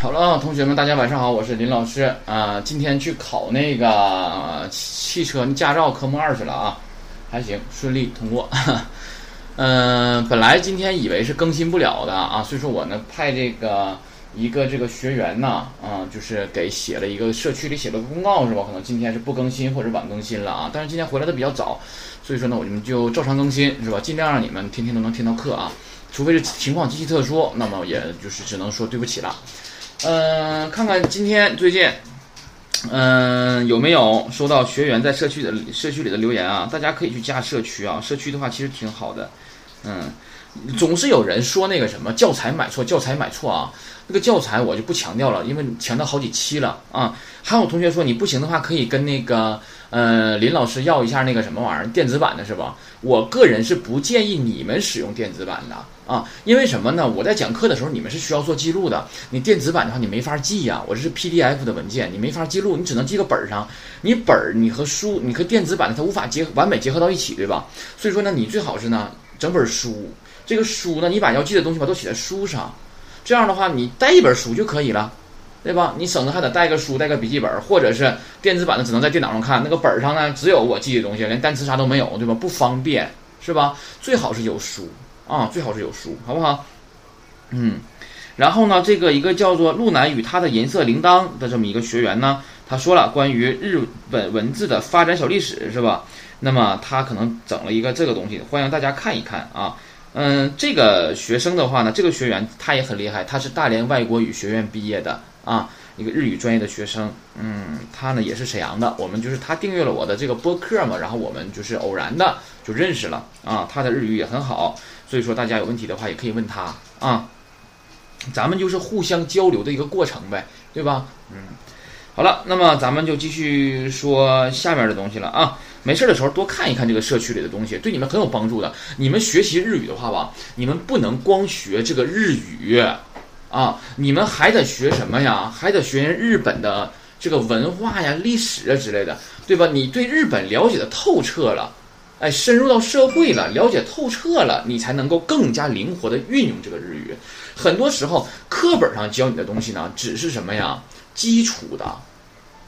好了，同学们，大家晚上好，我是林老师啊。今天去考那个汽车驾照科目二去了啊，还行，顺利通过。嗯，本来今天以为是更新不了的啊，所以说我呢派这个一个这个学员呢，啊，就是给写了一个社区里写了个公告是吧？可能今天是不更新或者晚更新了啊。但是今天回来的比较早，所以说呢，我们就照常更新是吧？尽量让你们天天都能听到课啊，除非是情况极其特殊，那么也就是只能说对不起了。嗯，看看今天最近，嗯，有没有收到学员在社区的社区里的留言啊？大家可以去加社区啊，社区的话其实挺好的。嗯，总是有人说那个什么教材买错，教材买错啊。那个教材我就不强调了，因为强调好几期了啊。还有同学说你不行的话，可以跟那个呃林老师要一下那个什么玩意儿电子版的是吧？我个人是不建议你们使用电子版的啊，因为什么呢？我在讲课的时候你们是需要做记录的，你电子版的话你没法记呀，我这是 PDF 的文件，你没法记录，你只能记个本上。你本儿你和书你和电子版的它无法结完美结合到一起，对吧？所以说呢，你最好是呢整本书，这个书呢你把要记的东西吧都写在书上。这样的话，你带一本书就可以了，对吧？你省得还得带个书、带个笔记本，或者是电子版的，只能在电脑上看。那个本上呢，只有我记的东西，连单词啥都没有，对吧？不方便，是吧？最好是有书啊，最好是有书，好不好？嗯，然后呢，这个一个叫做路南与他的银色铃铛的这么一个学员呢，他说了关于日本文字的发展小历史，是吧？那么他可能整了一个这个东西，欢迎大家看一看啊。嗯，这个学生的话呢，这个学员他也很厉害，他是大连外国语学院毕业的啊，一个日语专业的学生。嗯，他呢也是沈阳的，我们就是他订阅了我的这个播客嘛，然后我们就是偶然的就认识了啊。他的日语也很好，所以说大家有问题的话也可以问他啊，咱们就是互相交流的一个过程呗，对吧？嗯，好了，那么咱们就继续说下面的东西了啊。没事的时候多看一看这个社区里的东西，对你们很有帮助的。你们学习日语的话吧，你们不能光学这个日语，啊，你们还得学什么呀？还得学日本的这个文化呀、历史啊之类的，对吧？你对日本了解的透彻了，哎，深入到社会了，了解透彻了，你才能够更加灵活的运用这个日语。很多时候课本上教你的东西呢，只是什么呀？基础的。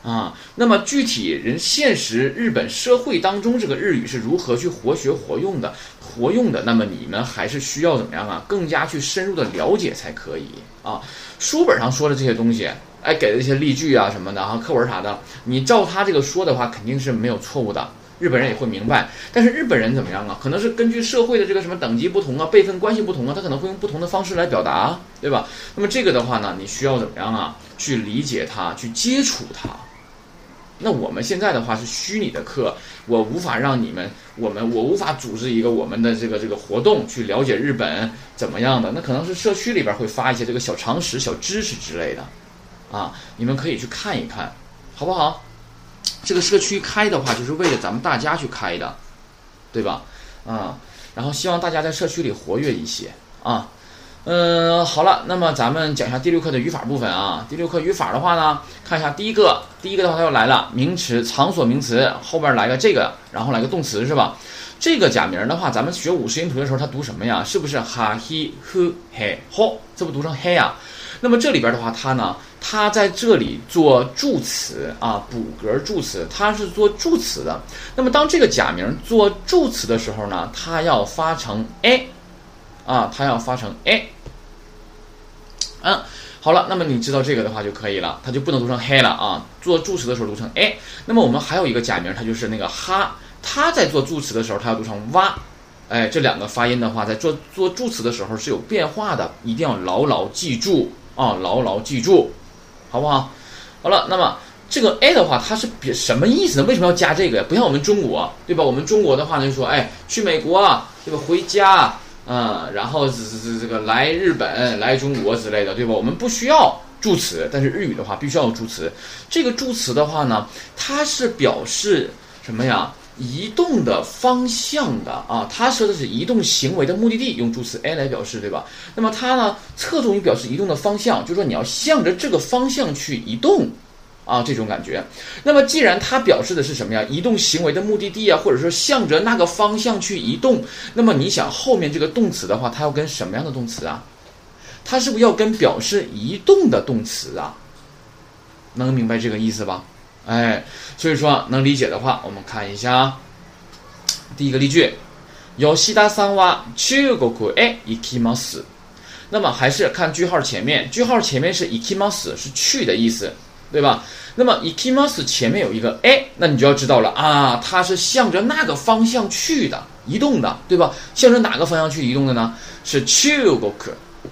啊，那么具体人现实日本社会当中，这个日语是如何去活学活用的、活用的？那么你们还是需要怎么样啊？更加去深入的了解才可以啊。书本上说的这些东西，哎，给的一些例句啊什么的哈，课文啥的，你照他这个说的话，肯定是没有错误的。日本人也会明白，但是日本人怎么样啊？可能是根据社会的这个什么等级不同啊、辈分关系不同啊，他可能会用不同的方式来表达，对吧？那么这个的话呢，你需要怎么样啊？去理解它，去接触它。那我们现在的话是虚拟的课，我无法让你们，我们我无法组织一个我们的这个这个活动去了解日本怎么样的。那可能是社区里边会发一些这个小常识、小知识之类的，啊，你们可以去看一看，好不好？这个社区开的话，就是为了咱们大家去开的，对吧？啊，然后希望大家在社区里活跃一些啊。嗯，好了，那么咱们讲一下第六课的语法部分啊。第六课语法的话呢，看一下第一个，第一个的话它又来了，名词、场所名词后边来个这个，然后来个动词是吧？这个假名的话，咱们学五十音图的时候，它读什么呀？是不是哈、嘿、呼、嘿、吼？这不读成嘿呀？那么这里边的话，它呢，它在这里做助词啊，补格助词，它是做助词的。那么当这个假名做助词的时候呢，它要发成 a。啊，它要发成哎，嗯，好了，那么你知道这个的话就可以了，它就不能读成 he 了啊。做助词的时候读成哎，那么我们还有一个假名，它就是那个哈，它在做助词的时候，它要读成哇，哎，这两个发音的话，在做做助词的时候是有变化的，一定要牢牢记住啊，牢牢记住，好不好？好了，那么这个哎的话，它是别什么意思呢？为什么要加这个呀？不像我们中国，对吧？我们中国的话呢，就说哎，去美国，对吧？回家。嗯，然后这这这个来日本、来中国之类的，对吧？我们不需要助词，但是日语的话必须要有助词。这个助词的话呢，它是表示什么呀？移动的方向的啊，它说的是移动行为的目的地，用助词 a 来表示，对吧？那么它呢，侧重于表示移动的方向，就是说你要向着这个方向去移动。啊，这种感觉。那么，既然它表示的是什么呀？移动行为的目的地啊，或者说向着那个方向去移动。那么，你想后面这个动词的话，它要跟什么样的动词啊？ 它是不是要跟表示移动的动词啊？能明白这个意思吧？哎，所以说能理解的话，我们看一下啊，第一个例句，吉田さんは中国へ行きます。那么还是看句号前面，句号前面是行きます是去的意思， 对吧？那么行きます前面有一个哎，那你就要知道了啊，它是向着那个方向去的，移动的，对吧？向着哪个方向去移动的呢？是中国，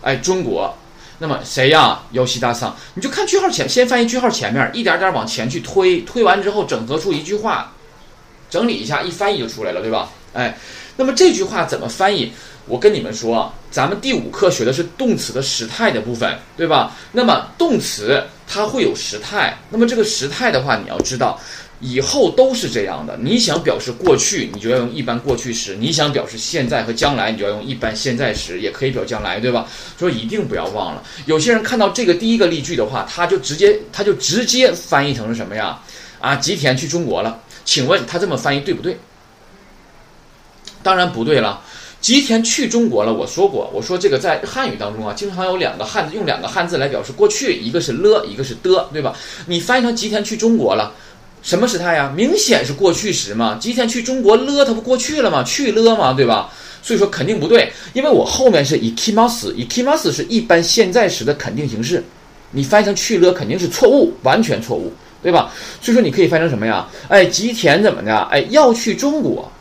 哎，中国。那么谁呀？尤西大桑，你就看句号前，先翻译句号前面，一点点往前去推，推完之后整合出一句话，整理一下，一翻译就出来了，对吧？哎，那么这句话怎么翻译？我跟你们说，咱们第五课学的是动词的时态的部分，对吧？那么动词 它会有时态，那么这个时态的话，你要知道。以后都是这样的。你想表示过去，你就要用一般过去时；你想表示现在和将来，你就要用一般现在时，也可以表将来，对吧？所以一定不要忘了。有些人看到这个第一个例句的话，他就直接他就直接翻译成了什么呀？啊，吉田去中国了。请问他这么翻译对不对？当然不对了。吉田去中国了。我说过，我说这个在汉语当中啊，经常有两个汉字用两个汉字来表示过去，一个是了，一个是的，对吧？你翻译成吉田去中国了。什么时态呀？明显是过去时嘛。吉田去中国了，它不过去了吗？去了吗？对吧？所以说肯定不对，因为我后面是 ikimas，ikimas 是一般现在时的肯定形式，你翻译成去了肯定是错误，完全错误，对吧？所以说你可以翻成什么呀？哎，吉田怎么的？哎，要去中国，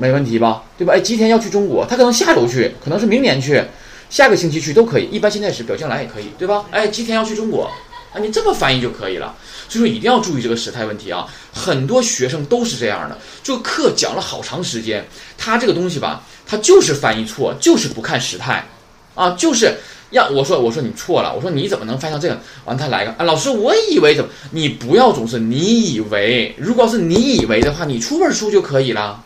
没问题吧？对吧？哎，吉田要去中国，他可能下周去，可能是明年去，下个星期去都可以，一般现在时表将来也可以，对吧？哎，吉田要去中国。啊，你这么翻译就可以了。所以说一定要注意这个时态问题啊！很多学生都是这样的，这个课讲了好长时间，他这个东西吧，他就是翻译错，就是不看时态，啊，就是要我说我说你错了，我说你怎么能翻译成这样？完他来个啊，老师我以为怎么？你不要总是你以为，如果是你以为的话，你出本书就可以了。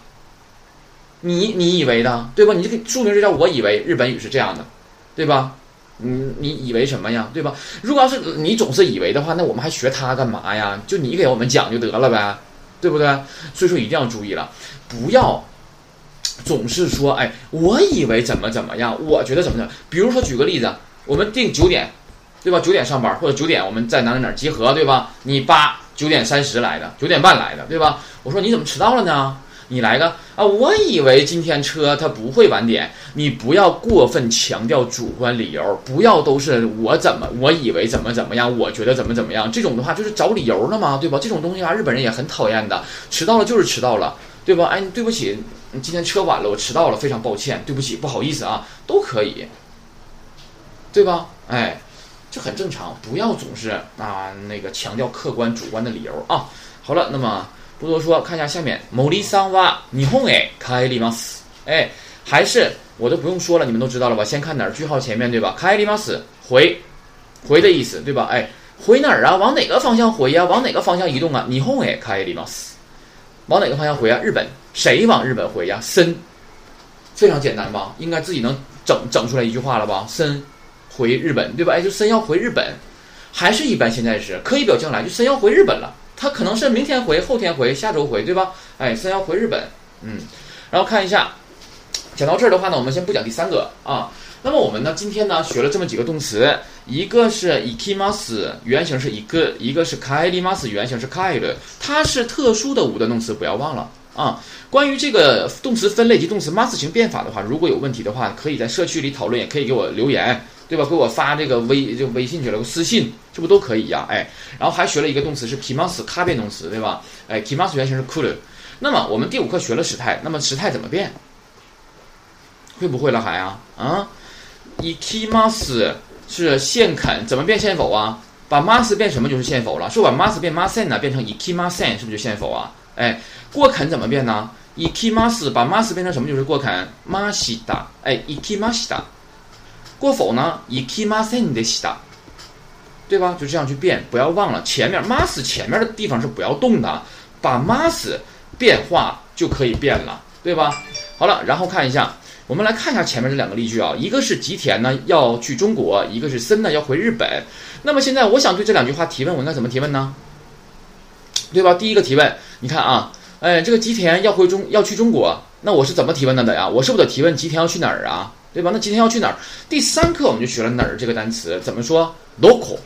你你以为的对吧？你这个书名就叫我以为日本语是这样的，对吧？你你以为什么呀，对吧？如果要是你总是以为的话，那我们还学它干嘛呀？就你给我们讲就得了呗，对不对？所以说一定要注意了，不要总是说，哎，我以为怎么怎么样，我觉得怎么怎么。比如说举个例子，我们定九点，对吧？九点上班或者九点我们在哪哪哪集合，对吧？你八九点三十来的，九点半来的，对吧？我说你怎么迟到了呢？你来个啊！我以为今天车它不会晚点。你不要过分强调主观理由，不要都是我怎么我以为怎么怎么样，我觉得怎么怎么样。这种的话就是找理由了嘛，对吧？这种东西啊，日本人也很讨厌的。迟到了就是迟到了，对吧？哎，对不起，你今天车晚了，我迟到了，非常抱歉，对不起，不好意思啊，都可以，对吧？哎，这很正常，不要总是啊那个强调客观主观的理由啊。好了，那么。不多说，看一下下面。某里桑哇，霓虹诶，开里马斯，哎，还是我都不用说了，你们都知道了吧？先看哪儿？句号前面对吧？开里马斯，回，回的意思对吧？哎，回哪儿啊？往哪个方向回呀？往哪个方向移动啊？霓虹诶，开里马斯，往哪个方向回啊？日本，谁往日本回呀？森，非常简单吧？应该自己能整整出来一句话了吧？森，回日本对吧？哎，就森要回日本，还是一般现在时，可以表将来，就森要回日本了。他可能是明天回、后天回、下周回，对吧？哎，三要回日本，嗯，然后看一下，讲到这儿的话呢，我们先不讲第三个啊。那么我们呢，今天呢学了这么几个动词，一个是 ikimas，原型是一个；一个是 kairimas，原型是 kair，它是特殊的五的动词，不要忘了啊。关于这个动词分类及动词 mas 型变法的话，如果有问题的话，可以在社区里讨论，也可以给我留言。对吧？给我发这个微就微信去了，我私信，这不都可以呀？哎，然后还学了一个动词是 kimas，它变动词，对吧？哎，kimas 原型是 could。那么我们第五课学了时态，那么时态怎么变？会不会了还啊？啊，ikimas 是现肯，怎么变现否啊？把 mas 变什么就是现否了？是把 mas 变 masen 呢？变成 ikimasen 是不是就现否啊？哎，过肯怎么变呢？ikimas 把 mas 变成什么就是过肯 masita？哎，ikimasita。过否呢？以 kimasen 的した，对吧？就这样去变，不要忘了前面 mas 前面的地方是不要动的，把 mas 变化就可以变了，对吧？好了，然后看一下，我们来看一下前面这两个例句啊，一个是吉田呢要去中国，一个是森呢要回日本。那么现在我想对这两句话提问，我应该怎么提问呢？对吧？第一个提问，你看啊，哎，这个吉田要回中要去中国，那我是怎么提问的呀？我是不是得提问吉田要去哪儿啊？对吧？那今天要去哪儿？第三课我们就学了哪儿这个单词，怎么说？local，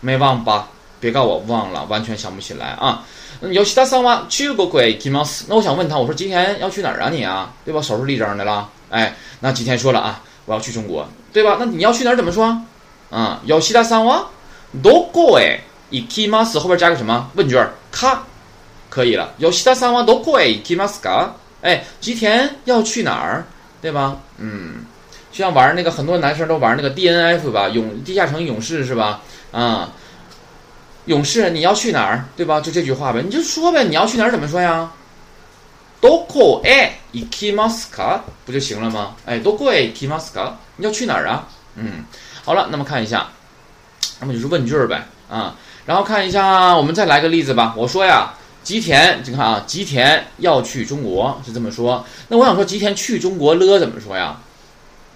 没忘吧？别告我忘了，完全想不起来啊。有其他三万去过鬼 k i m o s 那我想问他，我说今天要去哪儿啊？你啊，对吧？手是立正的了。哎，那今天说了啊，我要去中国，对吧？那你要去哪儿？怎么说？啊，有其他三万どこへ行きます后边加个什么问句儿？か可以了。有其他三万どこへ行きますか？哎，吉田要去哪儿？ 对吧？嗯，就像玩那个很多男生都玩那个 DNF 吧，勇地下城勇士是吧？啊。勇士，你要去哪儿？对吧？就这句话呗，你就说呗。你要去哪儿？怎么说呀？Doko e ikimaska 不就行了吗？哎，Doko e ikimaska 你要去哪儿啊？嗯，好了，那么看一下，那么就是问句儿呗啊。然后看一下，我们再来个例子吧。我说呀，吉田，你看啊，吉田要去中国是这么说。那我想说，吉田去中国了怎么说呀？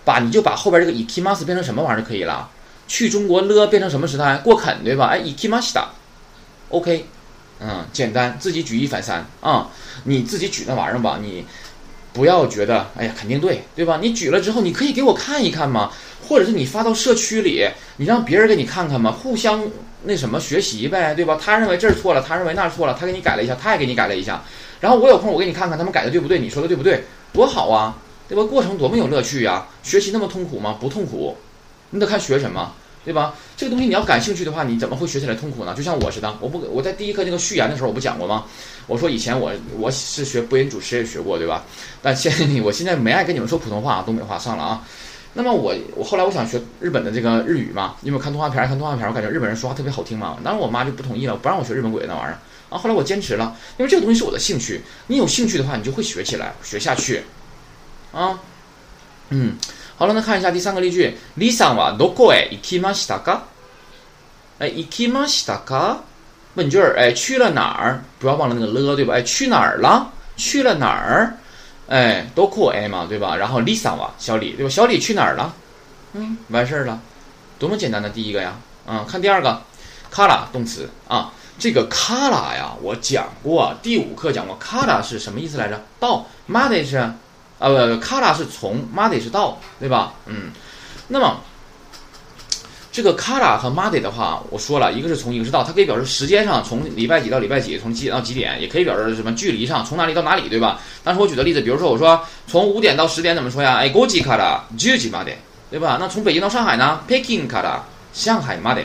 把你就把后边这个 ikimas 变成什么玩意儿就可以了。去中国了变成什么时态？过肯对吧？哎，ikimashita，OK，嗯，简单，自己举一反三啊，你自己举那玩意儿吧，你不要觉得哎呀肯定对对吧？你举了之后，你可以给我看一看吗？或者是你发到社区里，你让别人给你看看吗？互相那什么学习呗，对吧？他认为这儿错了，他认为那儿错了，他给你改了一下，他也给你改了一下，然后我有空我给你看看他们改的对不对？你说的对不对？多好啊，对吧？过程多么有乐趣呀！学习那么痛苦吗？不痛苦，你得看学什么。对吧？这个东西你要感兴趣的话，你怎么会学起来痛苦呢？就像我似的，我不我在第一课那个序言的时候，我不讲过吗？我说以前我我是学播音主持也学过，对吧？但现在你我现在没爱跟你们说普通话、东北话上了啊。那么我我后来我想学日本的这个日语嘛，因为看动画片看动画片，我感觉日本人说话特别好听嘛。当时我妈就不同意了，不让我学日本鬼那玩意儿啊。后来我坚持了，因为这个东西是我的兴趣。你有兴趣的话，你就会学起来，学下去啊。嗯。好了，那看一下第三个例句。李さんはどこへ行きましたか？哎，行きましたか？问句儿，哎，去了哪儿？不要忘了那个了，对吧？哎，去哪儿了？去了哪儿？哎，どこへ嘛，对吧？然后李さんは小李，对吧？小李去哪儿了？嗯，完事儿了，多么简单的第一个呀！嗯，看第二个，卡拉动词啊，这个卡拉呀，我讲过，第五课讲过，卡拉是什么意思来着？到，嘛的是。 啊不，卡拉是从，马得是到，对吧？嗯，那么这个卡拉和马得的话，我说了一个是从，一个是到，它可以表示时间上从礼拜几到礼拜几，从几点到几点，也可以表示什么距离上从哪里到哪里，对吧？当时我举的例子，比如说我说从五点到十点怎么说呀？哎，过几卡拉，就几马得，对吧？那从北京到上海呢？Peking 卡拉，上海马得，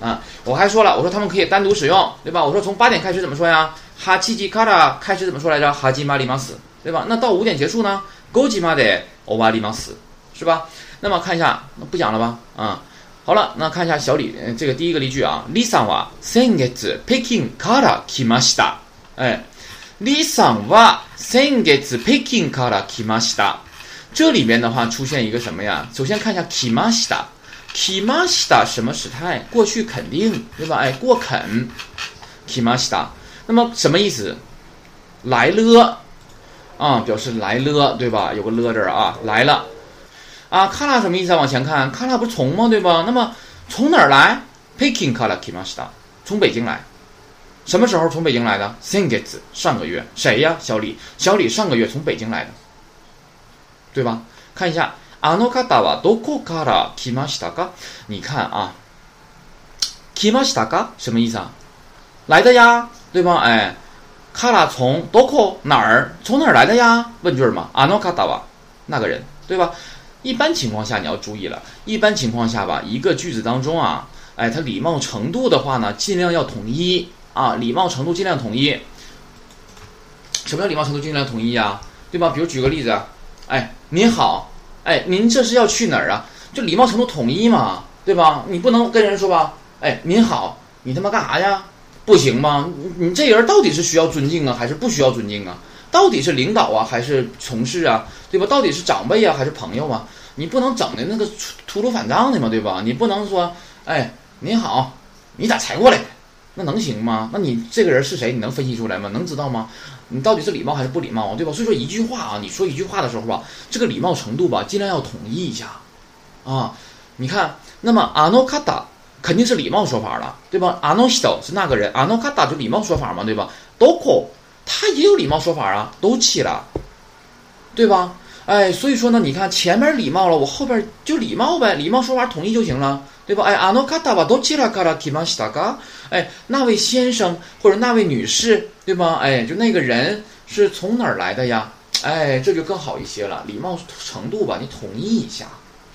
啊，我还说了，我说他们可以单独使用，对吧？我说从八点开始怎么说呀？哈七吉卡拉开始怎么说来着？哈吉马里马斯，对吧？那到五点结束呢？勾起嘛的欧巴里马斯是吧？那么看一下，那不讲了吧？啊，好了，那看一下小李这个第一个例句啊。李さんは先月北京から来ました。哎，李さんは先月北京から来ました。这里边的话出现一个什么呀？首先看一下来ました。来ました什么时态？过去肯定对吧？哎，过肯。来ました。那么什么意思？来了。 啊，表示来了，对吧？有个了字儿啊，来了。啊，卡拉什么意思？往前看，卡拉不是从吗？对吧？那么从哪儿来？Peking 卡拉 kimashita，从北京来。什么时候从北京来的？Singet 上个月。谁呀？小李。小李上个月从北京来的，对吧？看一下，あの方はどこから来ましたか？你看啊，来ましたか什么意思啊？来的呀，对吧？哎。 卡拉从多库哪儿从哪儿来的呀？问句嘛，阿诺卡达瓦那个人对吧？一般情况下你要注意了，一般情况下吧，一个句子当中啊，哎，它礼貌程度的话呢，尽量要统一啊，礼貌程度尽量统一。什么叫礼貌程度尽量统一呀？对吧？比如举个例子，哎，您好，哎，您这是要去哪儿啊？就礼貌程度统一嘛，对吧？你不能跟人说吧，哎，您好，你他妈干啥呀？不行吗？你这人到底是需要尊敬啊，还是不需要尊敬啊？到底是领导啊，还是同事啊？对吧？到底是长辈啊，还是朋友啊？你不能整的那个秃噜反账的嘛，对吧？你不能说，哎，您好，你咋才过来？那能行吗？那你这个人是谁？你能分析出来吗？能知道吗？你到底是礼貌还是不礼貌，对吧？所以说一句话啊，你说一句话的时候吧，这个礼貌程度吧，尽量要统一一下啊。你看，那么阿诺卡达。肯定是礼貌说法了，对吧？阿诺西多是那个人，阿诺卡达就礼貌说法嘛，对吧？多库他也有礼貌说法啊，都起了，对吧？ 哎，所以说呢，你看前面礼貌了，我后边就礼貌呗，礼貌说话统一就行了，对吧？哎，あの方はどちらから来ましたか？哎，那位先生或者那位女士，对吧？哎，就那个人是从哪儿来的呀？哎，这就更好一些了，礼貌程度吧，你统一一下，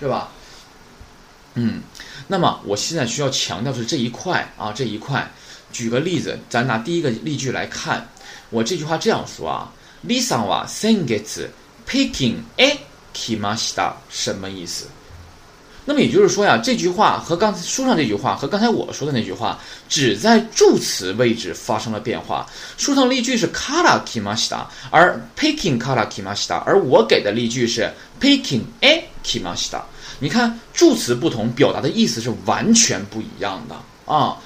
是吧？嗯， 那么我现在需要强调的是这一块啊，这一块。举个例子，咱拿第一个例句来看，我这句话这样说啊，Lisa wa sengetsu picking e kimashita，什么意思？那么也就是说呀，这句话和刚才书上这句话和刚才我说的那句话，只在助词位置发生了变化。书上例句是 kara kimasita，而 picking kara kimasita，而我给的例句是 picking e kimashita。你看助词不同，表达的意思是完全不一样的啊。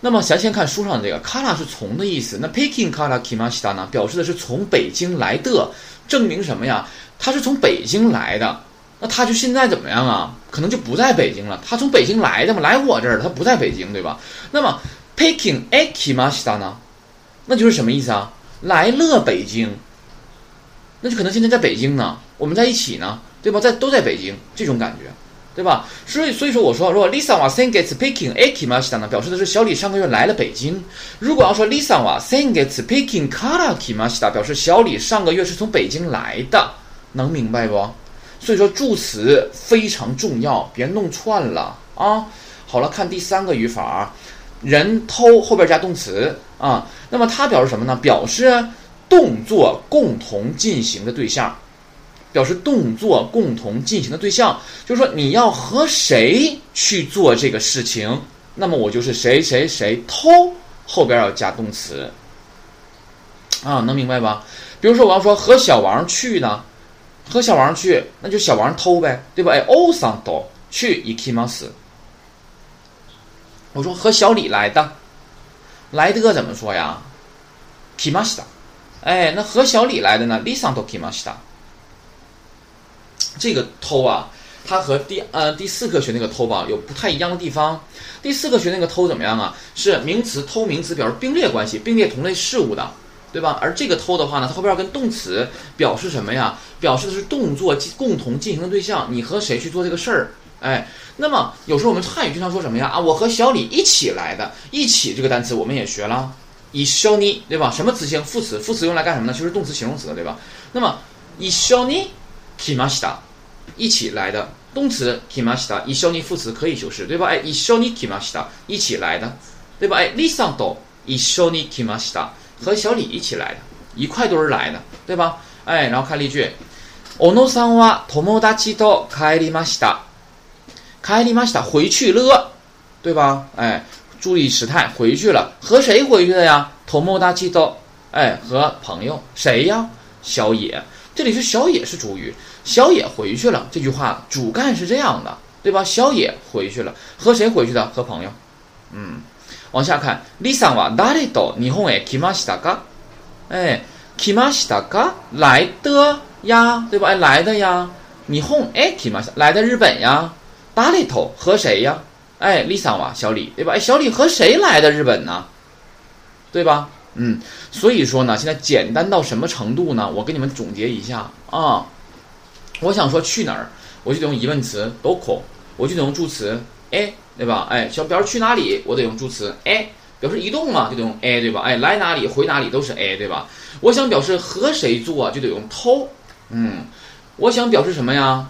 那么咱先看书上这个 “kara” 是从的意思，那 “picking kara kimashita” 呢，表示的是从北京来的，证明什么呀？他是从北京来的，那他就现在怎么样啊？可能就不在北京了。他从北京来的嘛，来我这儿，他不在北京，对吧？那么 “picking a kimashita” 呢，那就是什么意思啊？来了北京，那就可能现在在北京呢，我们在一起呢，对吧？在都在北京，这种感觉。对吧？所以所以说我说，如果 lisawa singets picking a kimashita 呢，表示的是小李上个月来了北京。如果要说 lisawa singets picking kara kimashita，表示小李上个月是从北京来的，能明白不？所以说助词非常重要，别弄串了啊。好了，看第三个语法，人偷后边加动词啊，那么它表示什么呢？表示动作共同进行的对象。表示动作共同进行的对象，就是说你要和谁去做这个事情，那么我就是谁谁谁偷，后边要加动词，啊，能明白吧？比如说我要说和小王去呢，和小王去，那就小王偷呗，对吧？哎，欧桑偷去伊基马斯。我说和小李来的，来的怎么说呀？基马西达，哎，那和小李来的呢？李桑偷基马西达。这个偷啊，它和第呃第四课学那个偷吧有不太一样的地方。第四课学那个偷怎么样啊？是名词偷名词表示并列关系，并列同类事物的，对吧？而这个偷的话呢，它后边要跟动词表示什么呀？表示的是动作共同进行的对象，你和谁去做这个事儿？哎，那么有时候我们汉语经常说什么呀？啊，我和小李一起来的，一起这个单词我们也学了，以小你，对吧？什么词性？副词，副词用来干什么呢？就是动词、形容词的，对吧？那么以小你。k i m a s h i t a 一起来的动词 k i m a s h i t a 以小你副词可以修饰，对吧？哎，以小你 k i m a s h i t a 一起来的，对吧？哎，李桑多以小你 k i m a s h i t a 和小李一起来的，一块堆儿来的，对吧？哎，然后看例句，小野さんは友達と帰りました。帰りました，回去了，对吧？哎，注意时态，回去了，和谁回去的呀？友達と，哎，和朋友，谁呀？小野。这里是小野是主语， 小野回去了。这句话主干是这样的，对吧？小野回去了，和谁回去的？和朋友。嗯，往下看，Lisa は誰と日本へ来ましたか？哎，来ましたか？来的呀，对吧？哎，来的呀。日本へ来ました，来的日本呀。誰と和谁呀？哎，Lisa は小李，对吧？哎，小李和谁来的日本呢？对吧？嗯，所以说呢，现在简单到什么程度呢？我给你们总结一下啊。 我想说去哪儿，我就得用疑问词 doko，我就得用助词 a，对吧？哎，想表示去哪里，我得用助词 a，表示移动嘛，就得用 a，对吧？哎，来哪里，回哪里都是 a，对吧？我想表示和谁做，就得用偷。嗯，我想表示什么呀？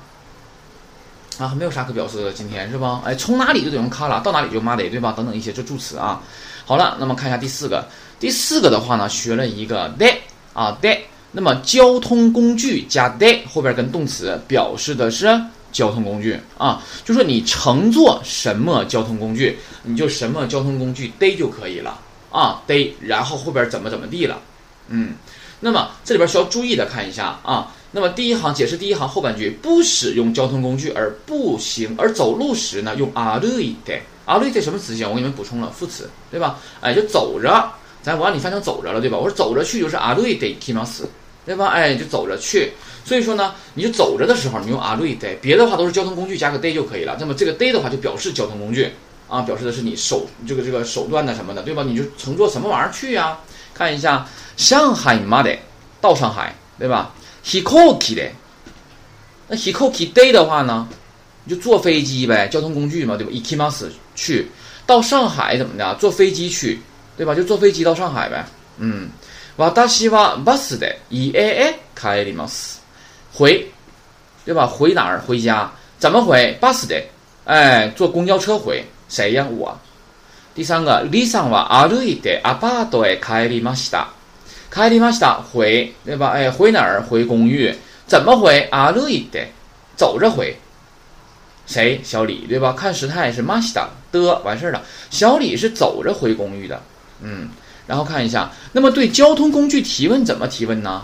啊，没有啥可表示的，今天是吧？哎，从哪里就得用卡拉，到哪里就马得，对吧？等等一些这助词啊。好了，那么看一下第四个。第四个的话呢，学了一个 day 啊 day，那么交通工具加 day 后边跟动词表示的是交通工具啊，就说你乘坐什么交通工具，你就什么交通工具 day 就可以了啊 day，然后后边怎么怎么地了，嗯，那么这里边需要注意的看一下啊，那么第一行解释第一行后半句不使用交通工具而步行而走路时呢，用 a r u i d e a r u i d e 什么词性？我给你们补充了副词，对吧？哎，就走着。咱我让你翻成走着了，对吧？我说走着去就是阿瑞得 k i m a s 对吧？哎，就走着去。所以说呢，你就走着的时候，你用 a r i day，，别的话都是交通工具加个 day 就可以了。那么这个 day 的话就表示交通工具啊，表示的是你手这个这个手段的什么的，对吧？你就乘坐什么玩意儿去呀？看一下上海 m a d 到上海，对吧？hikoki 的那 hikoki day 的话呢，你就坐飞机呗，交通工具嘛，对吧？ikimas 去到上海怎么的？坐飞机去，对吧？就坐飞机到上海呗。嗯，私はバスで家へ帰ります。回，对吧？回哪儿？回家？怎么回？バスで，哎，坐公交车回。谁呀？我。第三个，リさんは歩いてアパートへ帰りました。帰りました，回，对吧？哎，回哪儿？回公寓。怎么回？歩いて，走着回。谁？小李，对吧？看时态是ました的，完事儿了。小李是走着回公寓的。嗯。 然后看一下，那么对交通工具提问怎么提问呢？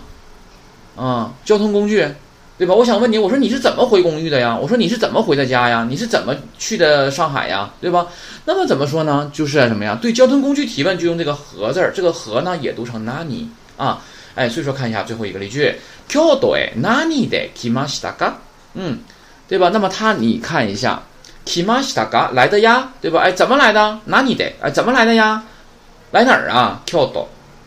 啊，交通工具，对吧？我想问你，我说你是怎么回公寓的呀？我说你是怎么回的家呀？你是怎么去的上海呀？对吧？那么怎么说呢？就是什么呀？对交通工具提问就用这个“和”字儿，这个“和”呢也读成 “nani” 啊。哎，所以说看一下最后一个例句，Kyoto e nani de kimashita ga？嗯，对吧？那么它你看一下，kimashita ga 来的呀，对吧？哎，怎么来的？nani 哎，怎么来的呀？来哪儿啊跳岛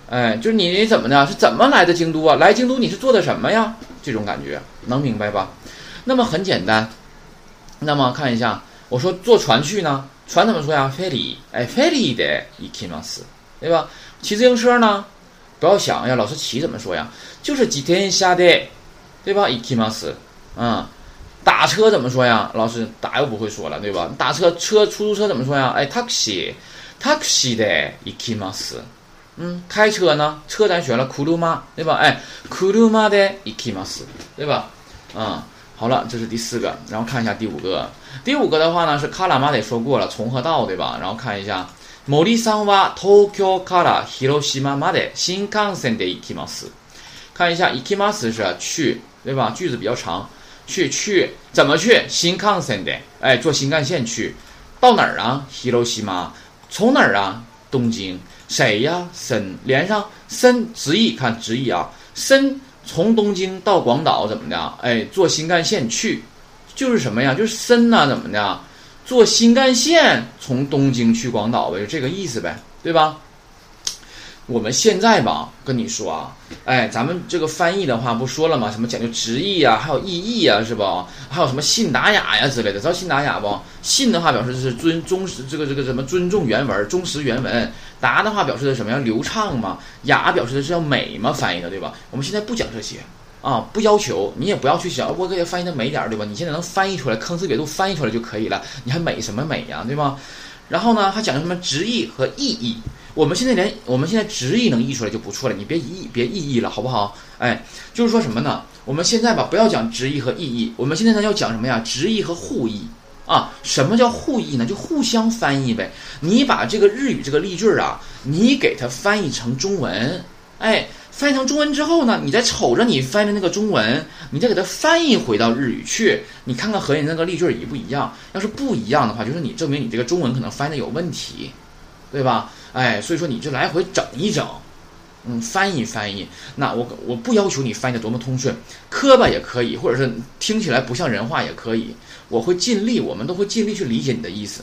哎，就是你怎么的？是怎么来的京都啊？来京都你是做的什么呀？这种感觉能明白吧？那么很简单，那么看一下，我说坐船去呢，船怎么说呀？Ferry，哎，Ferry 的 ikimas，对吧？骑自行车呢？不要想呀，老师骑怎么说呀？就是几天下的，对吧？ikimas，嗯，打车怎么说呀？老师打又不会说了，对吧？打车车出租车怎么说呀？哎，taxi。taxi 的 ikimas，嗯，开车呢？车咱学了 kuruma，对吧？哎，kuruma 的 ikimas，对吧？嗯，好了，这是第四个，然后看一下第五个。第五个的话呢是卡拉马得说过了，从和到，对吧？然后看一下，森は東京から広島まで新幹線で行きます。看一下 ikimas 是去，对吧？句子比较长，去去怎么去？新幹線的，哎，坐新干线去，到哪儿啊？広島。 从哪儿啊？东京，谁呀？森连上森直译，看直译啊。森从东京到广岛怎么的？哎，坐新干线去，就是什么呀？就是森呐，怎么的？坐新干线从东京去广岛呗，就这个意思呗，对吧？我们现在吧，跟你说啊，哎，咱们这个翻译的话不说了吗？什么讲究直译啊，还有意译啊，是不？还有什么信达雅呀之类的，知道信达雅不？信的话表示的是尊忠实，这个这个什么尊重原文，忠实原文。达的话表示的什么呀？流畅嘛。雅表示的是要美嘛，翻译的对吧？我们现在不讲这些啊，不要求你也不要去想，我给它翻译的美点儿，对吧？你现在能翻译出来，坑字别度翻译出来就可以了，你还美什么美呀，对吧？然后呢，还讲究什么直译和意译。我们现在连我们现在直译能译出来就不错了，你别译别意译了，好不好？哎，就是说什么呢？我们现在吧，不要讲直译和意译，我们现在呢要讲什么呀？直译和互译啊？什么叫互译呢？就互相翻译呗。你把这个日语这个例句啊，你给它翻译成中文，哎，翻译成中文之后呢，你再瞅着你翻译的那个中文，你再给它翻译回到日语去，你看看和你那个例句一不一样？要是不一样的话，就是你证明你这个中文可能翻译的有问题，对吧？哎，所以说你就来回整一整，嗯，翻译翻译。那我我不要求你翻译的多么通顺，磕巴也可以，或者是听起来不像人话也可以。我会尽力，我们都会尽力去理解你的意思，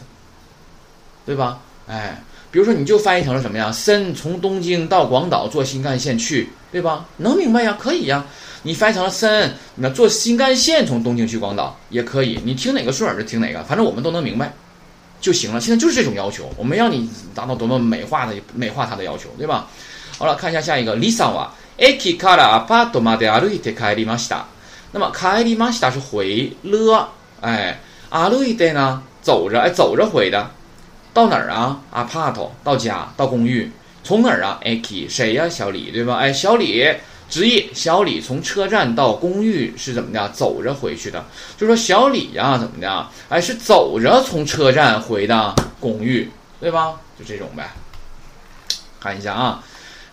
对吧？哎，比如说你就翻译成了什么呀？森从东京到广岛坐新干线去，对吧？能明白呀？可以呀。你翻译成了森，那坐新干线从东京去广岛也可以。你听哪个顺耳就听哪个，反正我们都能明白。就行了，现在就是这种要求，我们让你达到多么美化的美化他的要求，对吧？好了，看一下下一个，Lisa 啊，Aki kara apato made aruite kaerimashita。那么 kaerimashita 是回了，哎，aruite 呢，走着，哎，走着回的，到哪儿啊？apato 到家，到公寓，从哪儿啊？Aki 谁呀？小李对吧？哎，小李。直译小李从车站到公寓是怎么的？走着回去的，就说小李呀，怎么的？哎，是走着从车站回的公寓，对吧？就这种呗。看一下啊，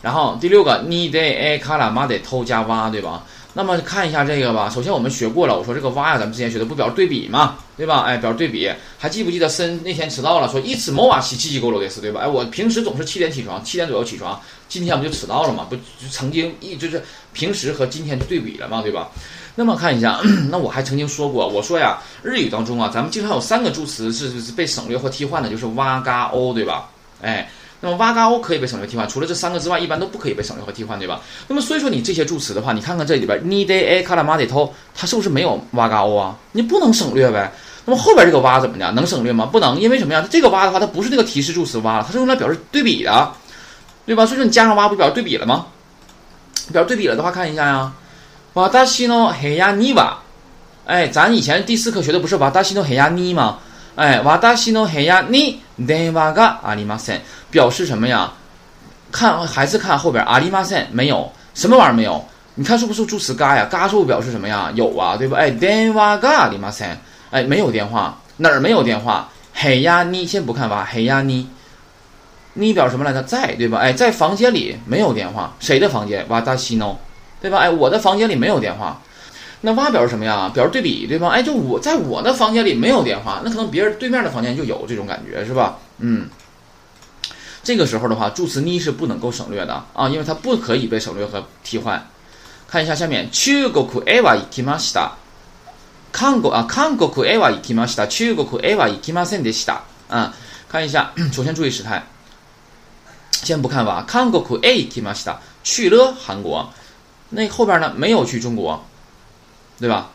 然后第六个，你得哎卡拉马得偷加挖，对吧？那么看一下这个吧。首先我们学过了，我说这个挖呀，咱们之前学的不表示对比嘛，对吧？哎，表示对比，还记不记得森那天迟到了，说一次某瓦西七七勾楼的事，对吧？哎，我平时总是七点起床，七点左右起床，今天我们就迟到了嘛，不就曾经一就是平时和今天就对比了嘛，对吧？那么看一下，那我还曾经说过，我说呀，日语当中啊，咱们经常有三个助词是是被省略或替换的，就是哇嘎欧，对吧？哎，那么哇嘎哦可以被省略替换，除了这三个之外，一般都不可以被省略和替换，对吧？那么所以说你这些助词的话，你看看这里边你得哎卡拉马得头，它是不是没有哇嘎哦啊？你不能省略呗。那么后边这个哇怎么的？能省略吗？不能，因为什么呀？这个哇的话，它不是那个提示助词哇了，它是用来表示对比的，对吧？所以说你加上哇不表示对比了吗？表示对比了的话，看一下呀，哇达西诺黑呀尼瓦，哎，咱以前第四课学的不是哇达西诺黑呀尼吗？哎，哇达西诺黑呀尼电话がありません，表示什么呀？看还是看后边ありません没有什么玩意儿没有？你看是不是助词が呀？が是不是表示什么呀？有啊，对吧？哎，電話がありません。哎，没有电话，哪儿没有电话？嘿呀，你先不看吧。嘿呀，你， 你表什么来着？在，对吧？哎，在房间里没有电话，谁的房间？哇达西诺，对吧？哎，我的房间里没有电话。那哇表示什么呀？表示对比，对吧？哎，就我在我的房间里没有电话，那可能别人对面的房间就有这种感觉，是吧？嗯，这个时候的话，助词你是不能够省略的啊，因为它不可以被省略和替换。看一下下面，中国へは行きました。看国啊，看国へは行きました。中国へは行きませんでした。啊，看一下，首先注意时态。 先不看吧，看国へ行きました。去了韩国，那后边呢没有去中国，对吧？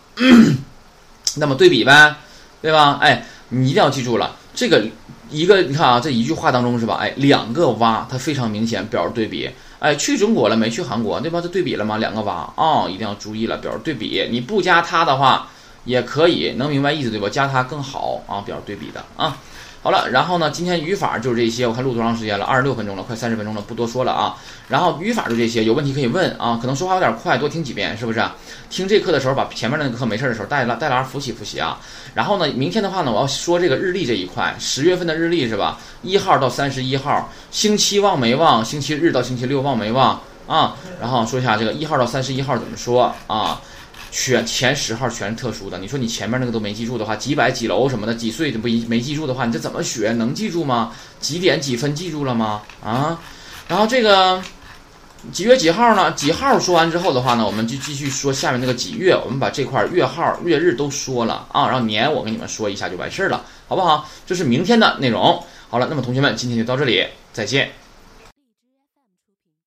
那么对比呗，对吧？哎，你一定要记住了，这个一个你看啊，这一句话当中是吧？哎，两个哇，它非常明显表示对比。哎，去中国了没去韩国，对吧？这对比了吗？两个哇啊，一定要注意了，表示对比。你不加它的话。 也可以能明白意思对吧？加它更好啊，表示对比的啊。好了，然后呢，今天语法就是这些。我看录多长时间了？二十六分钟了，快三十分钟了，不多说了啊。然后语法就这些，有问题可以问啊。可能说话有点快，多听几遍，是不是？听这课的时候，把前面那个课没事的时候带拉带拉复习复习啊。然后呢，明天的话呢，我要说这个日历这一块，十月份的日历是吧？一号到三十一号，星期忘没忘？星期日到星期六忘没忘啊？然后说一下这个一号到三十一号怎么说啊？全前十号全是特殊的，你说你前面那个都没记住的话，几百几楼什么的，几岁都不一没记住的话，你这怎么学？能记住吗？几点几分记住了吗？啊，然后这个几月几号呢？几号说完之后的话呢，我们就继续说下面那个几月，我们把这块月号、月日都说了啊，然后年我跟你们说一下就完事儿了，好不好？这是明天的内容。好了，那么同学们，今天就到这里，再见。